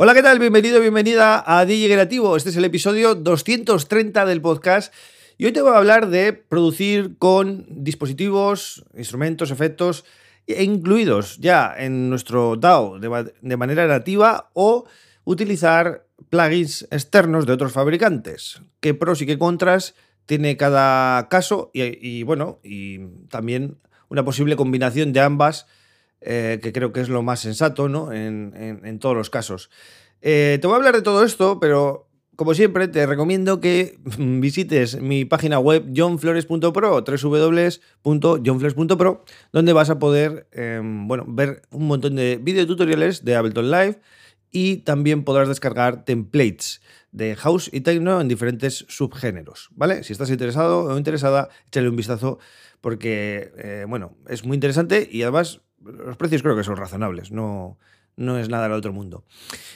Hola, ¿qué tal? Bienvenido, bienvenida a DJ Creativo. Este es el episodio 230 del podcast. Y hoy te voy a hablar de producir con dispositivos, instrumentos, efectos, incluidos ya en nuestro DAO de, manera nativa o utilizar plugins externos de otros fabricantes. ¿Qué pros y qué contras tiene cada caso? Y, bueno, y también una posible combinación de ambas eh, que creo que es lo más sensato ¿no? en, todos los casos. Eh, te voy a hablar de todo esto, pero como siempre te recomiendo que visites mi página web johnflores.pro, www.johnflores.pro, donde vas a poder em, bueno, ver un montón de videotutoriales de Ableton Live y también podrás descargar templates de house y techno en diferentes subgéneros, ¿vale? Si estás interesado o interesada, échale un vistazo porque, eh, bueno, es muy interesante y además los precios creo que son razonables, no, no es nada del otro mundo.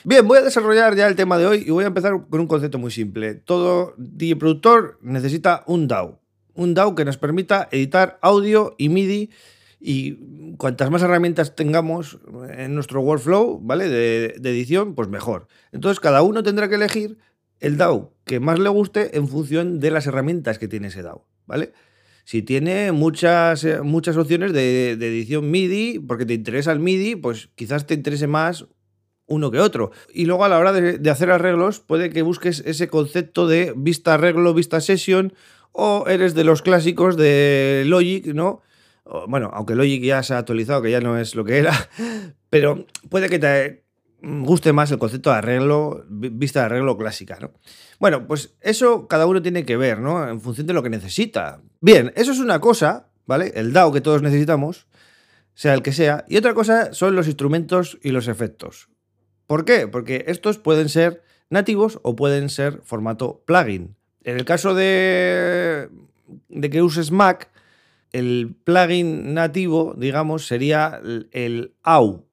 Bien, voy a desarrollar ya el tema de hoy y voy a empezar con un concepto muy simple. Todo DJ productor necesita un DAW. Un DAW que nos permita editar audio y MIDI y cuantas más herramientas tengamos en nuestro workflow, ¿vale? De, de, edición, pues mejor. Entonces cada uno tendrá que elegir el DAW que más le guste en función de las herramientas que tiene ese DAW, ¿vale? Si tiene muchas, eh, muchas opciones de, edición MIDI, porque te interesa el MIDI, pues quizás te interese más uno que otro. Y luego a la hora de, hacer arreglos, puede que busques ese concepto de vista arreglo, vista session, o eres de los clásicos de Logic, ¿no? Bueno, aunque Logic ya se ha actualizado, que ya no es lo que era, pero puede que te, guste más el concepto de arreglo, vista de arreglo clásica, ¿no? Bueno, pues eso cada uno tiene que ver, ¿no? En función de lo que necesita. Bien, eso es una cosa, ¿vale? El DAO que todos necesitamos, sea el que sea, y otra cosa son los instrumentos y los efectos. ¿Por qué? Porque estos pueden ser nativos o pueden ser formato plugin. En el caso de, de que uses Mac, el plugin nativo, digamos, sería el AU,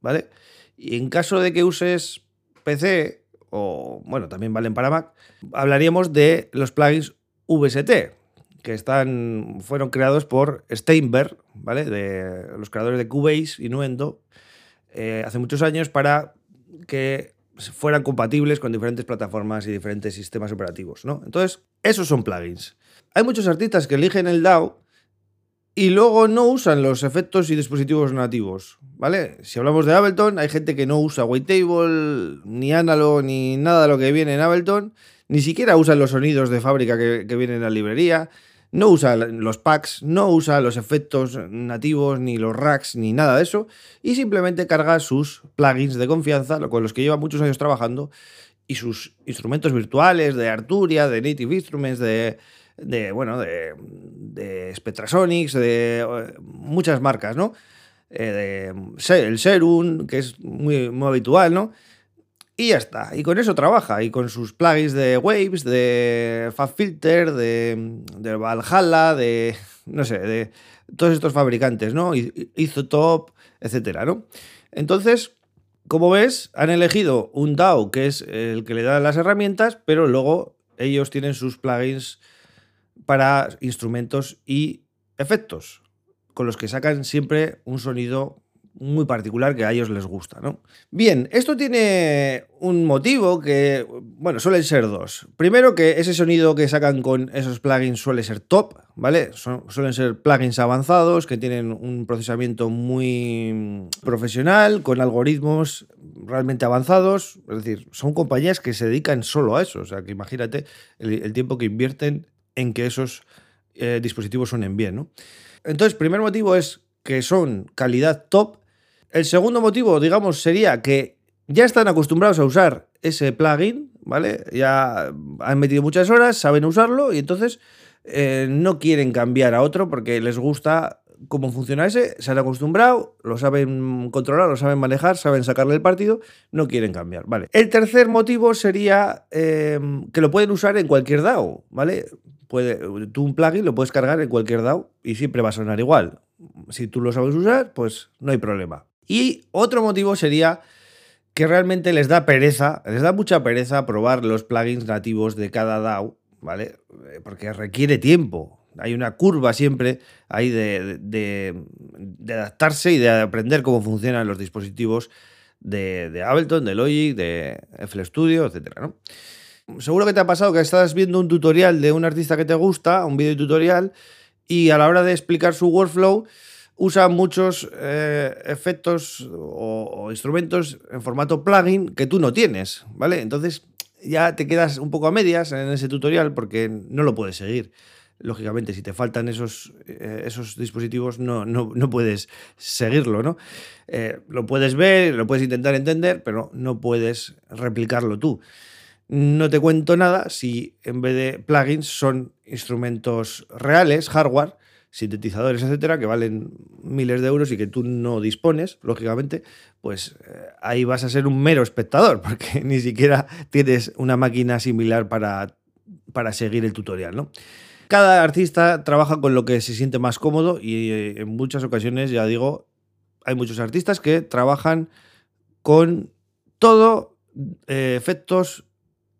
¿vale? Y en caso de que uses PC, o bueno, también valen para Mac, hablaríamos de los plugins VST, que están, fueron creados por Steinberg, ¿vale? De los creadores de Cubase y Nuendo, eh, hace muchos años para que fueran compatibles con diferentes plataformas y diferentes sistemas operativos, ¿no? Entonces, esos son plugins. Hay muchos artistas que eligen el DAO y luego no usan los efectos y dispositivos nativos, ¿vale? Si hablamos de Ableton, hay gente que no usa Wavetable, ni Analog, ni nada de lo que viene en Ableton, ni siquiera usan los sonidos de fábrica que, vienen en la librería, no usa los packs, no usa los efectos nativos, ni los racks, ni nada de eso, y simplemente carga sus plugins de confianza, con los que lleva muchos años trabajando, y sus instrumentos virtuales de Arturia, de Native Instruments, de de, bueno, de, de Spectrasonics, de eh, muchas marcas, ¿no? Eh, de, el Serum, que es muy, muy habitual, ¿no? Y ya está. Y con eso trabaja. Y con sus plugins de Waves, de FabFilter, de, de Valhalla, de. No sé, de todos estos fabricantes, ¿no? Isotop, etcétera, ¿no? Entonces, como ves, han elegido un DAO que es el que le da las herramientas, pero luego ellos tienen sus plugins para instrumentos y efectos, con los que sacan siempre un sonido muy particular que a ellos les gusta, ¿no? Bien, esto tiene un motivo que, bueno, suelen ser dos. Primero que ese sonido que sacan con esos plugins suele ser top, ¿vale? suelen ser plugins avanzados que tienen un procesamiento muy profesional, con algoritmos realmente avanzados. Es decir, son compañías que se dedican solo a eso. O sea, que imagínate el tiempo que invierten en que esos eh, dispositivos suenen bien. ¿no? Entonces, primer motivo es que son calidad top. El segundo motivo, digamos, sería que ya están acostumbrados a usar ese plugin, ¿vale? Ya han metido muchas horas, saben usarlo y entonces eh, no quieren cambiar a otro porque les gusta cómo funciona ese, se han acostumbrado, lo saben controlar, lo saben manejar, saben sacarle el partido, no quieren cambiar, ¿vale? El tercer motivo sería eh, que lo pueden usar en cualquier DAO, ¿vale? Puede, tú un plugin lo puedes cargar en cualquier DAO y siempre va a sonar igual. Si tú lo sabes usar, pues no hay problema. Y otro motivo sería que realmente les da pereza, les da mucha pereza probar los plugins nativos de cada DAO, ¿vale? Eh, porque requiere tiempo hay una curva siempre ahí de, adaptarse y de aprender cómo funcionan los dispositivos de, Ableton, de Logic, de FL Studio, etc. Seguro que te ha pasado que estás viendo un tutorial de un artista que te gusta, un video tutorial, y a la hora de explicar su workflow usa muchos eh, efectos o, instrumentos en formato plugin que tú no tienes, ¿vale? Entonces ya te quedas un poco a medias en ese tutorial porque no lo puedes seguir. Lógicamente, si te faltan esos, eh, esos dispositivos, no, no, puedes seguirlo, ¿no? Eh, lo puedes ver, lo puedes intentar entender, pero no puedes replicarlo tú. No te cuento nada si en vez de plugins son instrumentos reales, hardware, sintetizadores, etcétera, que valen miles de euros y que tú no dispones, lógicamente, pues eh, ahí vas a ser un mero espectador, porque ni siquiera tienes una máquina similar para, para seguir el tutorial, ¿no? Cada artista trabaja con lo que se siente más cómodo y eh, en muchas ocasiones, ya digo, hay muchos artistas que trabajan con todo eh, efectos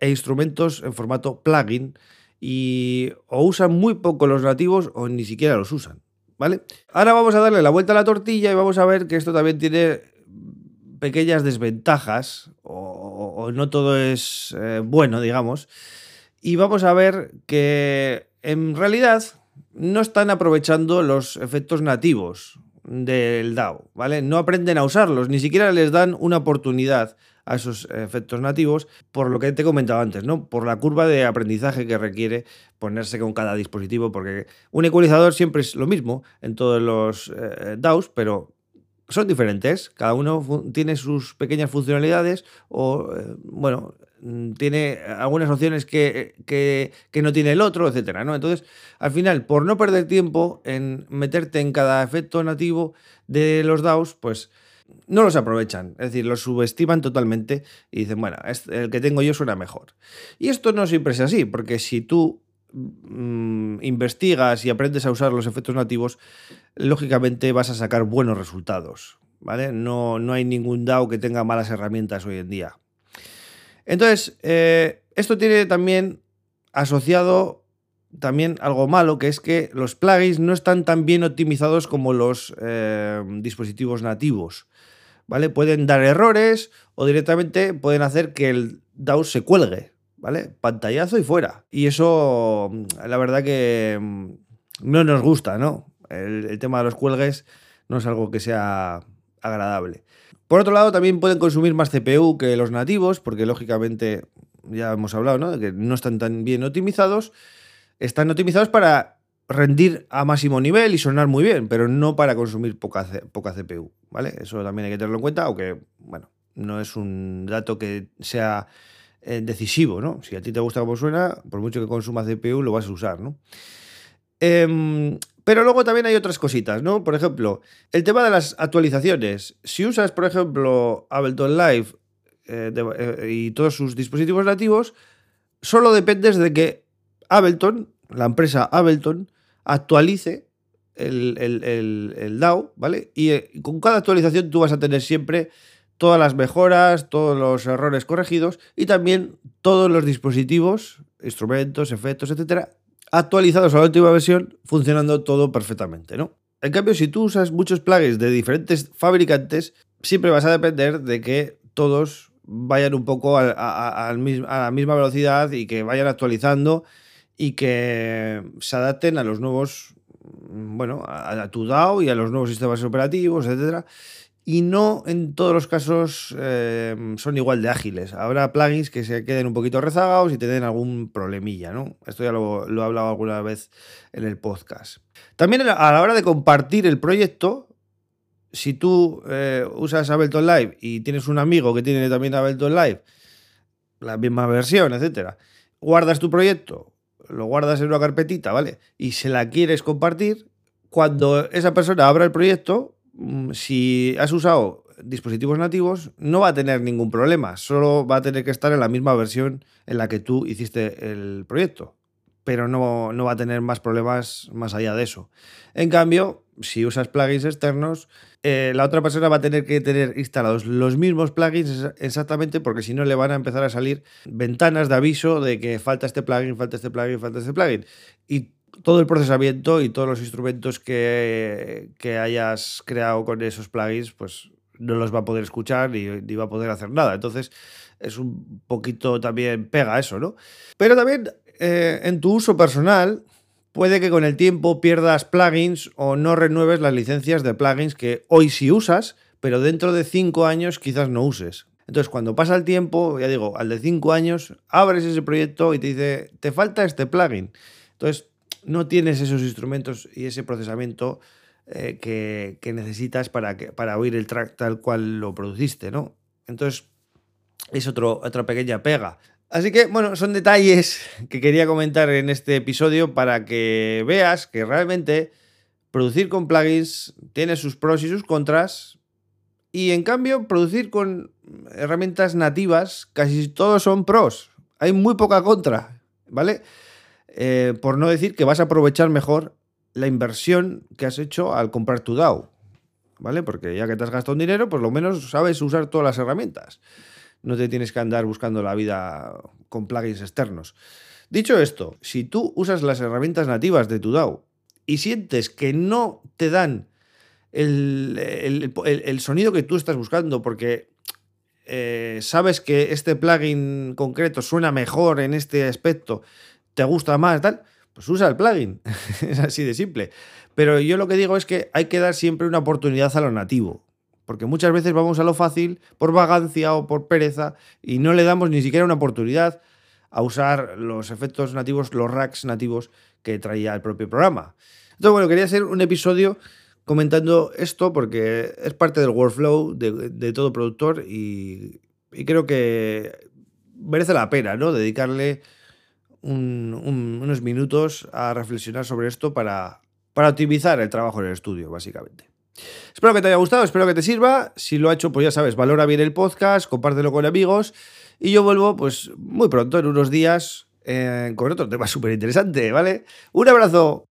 e instrumentos en formato plugin y o usan muy poco los nativos o ni siquiera los usan, ¿vale? Ahora vamos a darle la vuelta a la tortilla y vamos a ver que esto también tiene pequeñas desventajas o, no todo es eh, bueno, digamos. Y vamos a ver que en realidad no están aprovechando los efectos nativos del DAO, ¿vale? No aprenden a usarlos, ni siquiera les dan una oportunidad a esos efectos nativos, por lo que te he comentado antes, ¿no? Por la curva de aprendizaje que requiere ponerse con cada dispositivo, porque un ecualizador siempre es lo mismo en todos los eh, DAOs, pero son diferentes, cada uno tiene sus pequeñas funcionalidades o, eh, bueno, tiene algunas opciones que, que, que, no tiene el otro, etcétera, ¿no? Entonces, al final, por no perder tiempo en meterte en cada efecto nativo de los DAOs, pues no los aprovechan, es decir, los subestiman totalmente y dicen, bueno, el que tengo yo suena mejor. Y esto no siempre es así, porque si tú mm, investigas y aprendes a usar los efectos nativos, lógicamente vas a sacar buenos resultados, ¿vale? No, no hay ningún DAO que tenga malas herramientas hoy en día. Entonces, eh, esto tiene también asociado también algo malo, que es que los plugins no están tan bien optimizados como los eh, dispositivos nativos. ¿Vale? Pueden dar errores o directamente pueden hacer que el DAO se cuelgue. ¿Vale? Pantallazo y fuera. Y eso, la verdad que mm, no nos gusta, ¿no? El, el tema de los cuelgues no es algo que sea agradable. Por otro lado, también pueden consumir más CPU que los nativos, porque lógicamente ya hemos hablado, ¿no? De que no están tan bien optimizados están optimizados para rendir a máximo nivel y sonar muy bien, pero no para consumir poca, poca CPU, ¿vale? Eso también hay que tenerlo en cuenta, aunque, bueno, no es un dato que sea eh, decisivo, ¿no? Si a ti te gusta cómo suena, por mucho que consuma CPU, lo vas a usar, ¿no? Em, pero luego también hay otras cositas, ¿no? Por ejemplo, el tema de las actualizaciones. Si usas, por ejemplo, Ableton Live eh, eh, y todos sus dispositivos nativos, solo dependes de que Ableton, la empresa Ableton, actualice el, DAO, ¿vale? Y eh, con cada actualización tú vas a tener siempre todas las mejoras, todos los errores corregidos y también todos los dispositivos, instrumentos, efectos, etcétera, actualizados a la última versión, funcionando todo perfectamente, ¿no? En cambio, si tú usas muchos plugins de diferentes fabricantes, siempre vas a depender de que todos vayan un poco a la misma velocidad y que vayan actualizando y que se adapten a los nuevos, bueno, a, tu DAO y a los nuevos sistemas operativos, etcétera. Y no en todos los casos eh, son igual de ágiles. Habrá plugins que se queden un poquito rezagados y te den algún problemilla, ¿no? Esto ya lo, he hablado alguna vez en el podcast. También a la hora de compartir el proyecto, si tú eh, usas Ableton Live y tienes un amigo que tiene también Ableton Live, la misma versión, etcétera, guardas tu proyecto lo guardas en una carpetita, ¿vale? Y se la quieres compartir, cuando esa persona abra el proyecto, mm, si has usado dispositivos nativos, no va a tener ningún problema, solo va a tener que estar en la misma versión en la que tú hiciste el proyecto, pero no, no va a tener más problemas más allá de eso. En cambio, si usas plugins externos, eh, la otra persona va a tener que tener instalados los mismos plugins exactamente porque si no le van a empezar a salir ventanas de aviso de que falta este plugin, falta este plugin, falta este plugin. Y todo el procesamiento y todos los instrumentos que, que hayas creado con esos plugins, pues no los va a poder escuchar ni, ni va a poder hacer nada. Entonces, es un poquito también pega eso, ¿no? Pero también eh, en tu uso personal, puede que con el tiempo pierdas plugins o no renueves las licencias de plugins que hoy sí usas, pero dentro de cinco años quizás no uses. Entonces, cuando pasa el tiempo, ya digo, al de cinco años, abres ese proyecto y te dice, te falta este plugin. Entonces, no tienes esos instrumentos y ese procesamiento eh, que, necesitas para, que, para oír el track tal cual lo produciste, ¿no? Entonces, es otro, otra pequeña pega. Así que, bueno, son detalles que quería comentar en este episodio para que veas que realmente producir con plugins tiene sus pros y sus contras. Y en cambio, producir con herramientas nativas, casi todos son pros. Hay muy poca contra, ¿vale? Eh, por no decir que vas a aprovechar mejor la inversión que has hecho al comprar tu DAO, ¿vale? Porque ya que te has gastado un dinero, pues lo menos sabes usar todas las herramientas no te tienes que andar buscando la vida con plugins externos. Dicho esto, si tú usas las herramientas nativas de tu DAO y sientes que no te dan el, sonido que tú estás buscando porque eh, sabes que este plugin concreto suena mejor en este aspecto, te gusta más, tal, pues usa el plugin. es así de simple. Pero yo lo que digo es que hay que dar siempre una oportunidad a lo nativo. Porque muchas veces vamos a lo fácil por vagancia o por pereza y no le damos ni siquiera una oportunidad a usar los efectos nativos, los racks nativos que traía el propio programa. Entonces, bueno, quería hacer un episodio comentando esto porque es parte del workflow de, todo productor y, creo que merece la pena, ¿no? Dedicarle unos minutos a reflexionar sobre esto para, para optimizar el trabajo en el estudio, básicamente. Espero que te haya gustado, espero que te sirva. Si lo ha hecho, pues ya sabes, valora bien el podcast, compártelo con amigos. Y yo vuelvo, pues muy pronto, en unos días, eh, con otro tema súper interesante, ¿vale? Un abrazo.